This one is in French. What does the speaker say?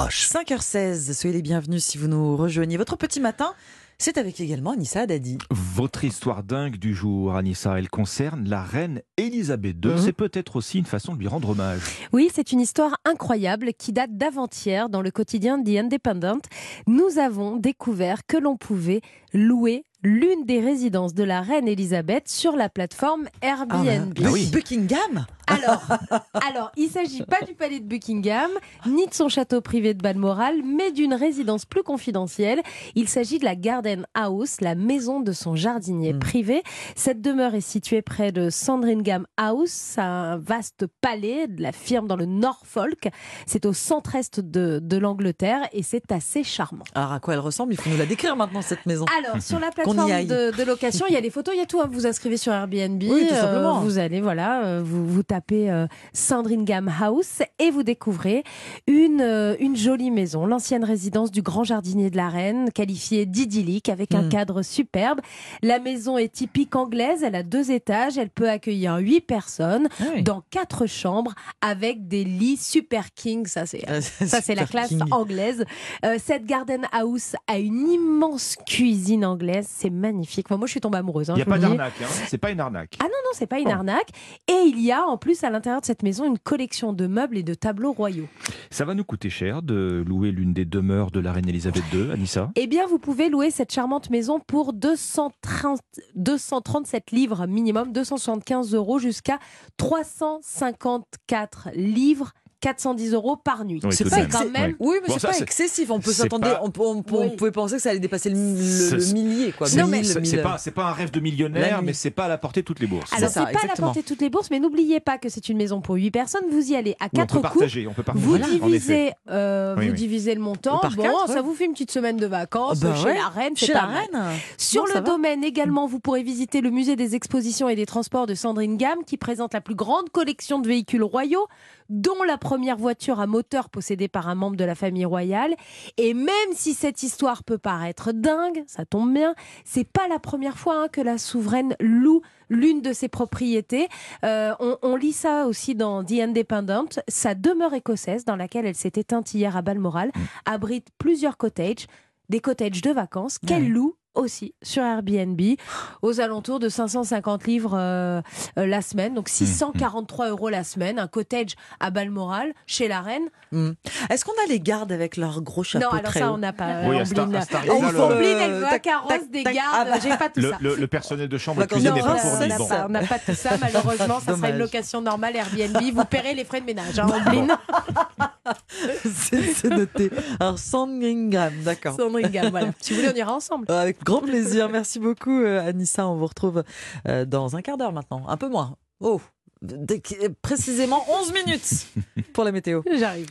proche. 5h16, soyez les bienvenus si vous nous rejoignez. Votre petit matin, c'est avec également Anissa Dadi. Votre histoire dingue du jour, Anissa, elle concerne la reine Elisabeth II. Mhm. C'est peut-être aussi une façon de lui rendre hommage. Oui, c'est une histoire incroyable qui date d'avant-hier dans le quotidien The Independent. Nous avons découvert que l'on pouvait louer l'une des résidences de la reine Elisabeth sur la plateforme Airbnb. Ah oui. Buckingham Alors, alors, il s'agit pas du palais de Buckingham, ni de son château privé de Balmoral, mais d'une résidence plus confidentielle. Il s'agit de la Garden House, la maison de son jardinier Mm. privé. Cette demeure est située près de Sandringham House, un vaste palais de la firme dans le Norfolk. C'est au centre-est de, de l'Angleterre et c'est assez charmant. Alors à quoi elle ressemble? Il faut nous la décrire maintenant cette maison. Alors, sur la plateforme aille. de, de location, il y a les photos, il y a tout. hein. Vous vous inscrivez sur Airbnb. Oui, tout euh, vous allez, voilà, euh, vous, vous tapez euh, Sandringham House et vous découvrez une, euh, une jolie maison, l'ancienne résidence du grand jardinier de la reine, qualifiée d'idyllique avec un Mm. cadre superbe. La maison est typique anglaise, elle a deux étages, elle peut accueillir huit personnes Ah oui. dans quatre chambres avec des lits super king. Ça, c'est Euh, ça, c'est la classe King. anglaise. Cette Garden House a une immense cuisine anglaise. C'est magnifique. Enfin, moi, je suis tombée amoureuse. hein, Il n'y a pas d'arnaque, hein. c'est pas une arnaque. Ah non, non, c'est pas une Oh. arnaque. Et il y a en plus à l'intérieur de cette maison une collection de meubles et de tableaux royaux. Ça va nous coûter cher de louer l'une des demeures de la reine Elisabeth II, Anissa? Eh bien, vous pouvez louer cette charmante maison pour 230 237 livres minimum, 275 euros jusqu'à 354 livres, 410 euros par nuit. Oui, C'est pas quand même. même. Oui, mais Bon, c'est pas excessif. On peut s'attendre, pas- on, peut- on on Oui. pouvait penser que ça allait dépasser le, le- C'est- le millier, quoi. Non, mais C'est pas, c'est pas un rêve de millionnaire, mais c'est pas à la portée de toutes les bourses. Alors, C'est pas à la portée de toutes les bourses, mais n'oubliez pas que c'est une maison pour 8 personnes. Vous y allez à Oui, on quatre peut coups. partager, on peut partager. Vous divisez, euh, Oui, vous divisez le montant. Bon, ça vous fait une petite semaine de vacances Ah bah chez ouais. la reine. c'est Chez pas la mal. reine Sur Non, le va. domaine également, vous pourrez visiter le musée des expositions et des transports de Sandringham qui présente la plus grande collection de véhicules royaux, dont la première voiture à moteur possédée par un membre de la famille royale. Et même si cette histoire peut paraître dingue, ça tombe bien, c'est pas la première fois hein, que la souveraine loue l'une de ses propriétés. Euh, on, on lit ça aussi dans The Independent. Sa demeure écossaise, dans laquelle elle s'est éteinte hier à Balmoral, abrite plusieurs cottages, des cottages de vacances qu'elle loue aussi sur Airbnb aux alentours de 550 livres euh, euh, la semaine, donc 643 euros la semaine, un cottage à Balmoral chez la reine. Hmm. Est-ce qu'on a les gardes avec leurs gros chapeaux non, alors très ça on n'a pas. Oui, euh, à Star- Ambline. à Star- Oh, Ambline, elle veut un carrosse, tac, des gardes, Ah bah, j'ai pas tout Le, ça. le- le personnel de chambre et D'accord. cuisine Non, n'est pas fourni. n'a Bon. pas, on n'a pas tout ça, malheureusement. ça sera Dommage. une location normale Airbnb. Vous paierez les frais de ménage, hein, Ambline. C'est noté. Alors, Sandringham, d'accord. Sandringham, voilà. Si vous voulez, on ira ensemble. Euh, Avec grand plaisir. Merci beaucoup, euh, Anissa. On vous retrouve euh, dans un quart d'heure maintenant. Un peu moins. Oh, précisément 11 minutes pour la météo. J'arrive.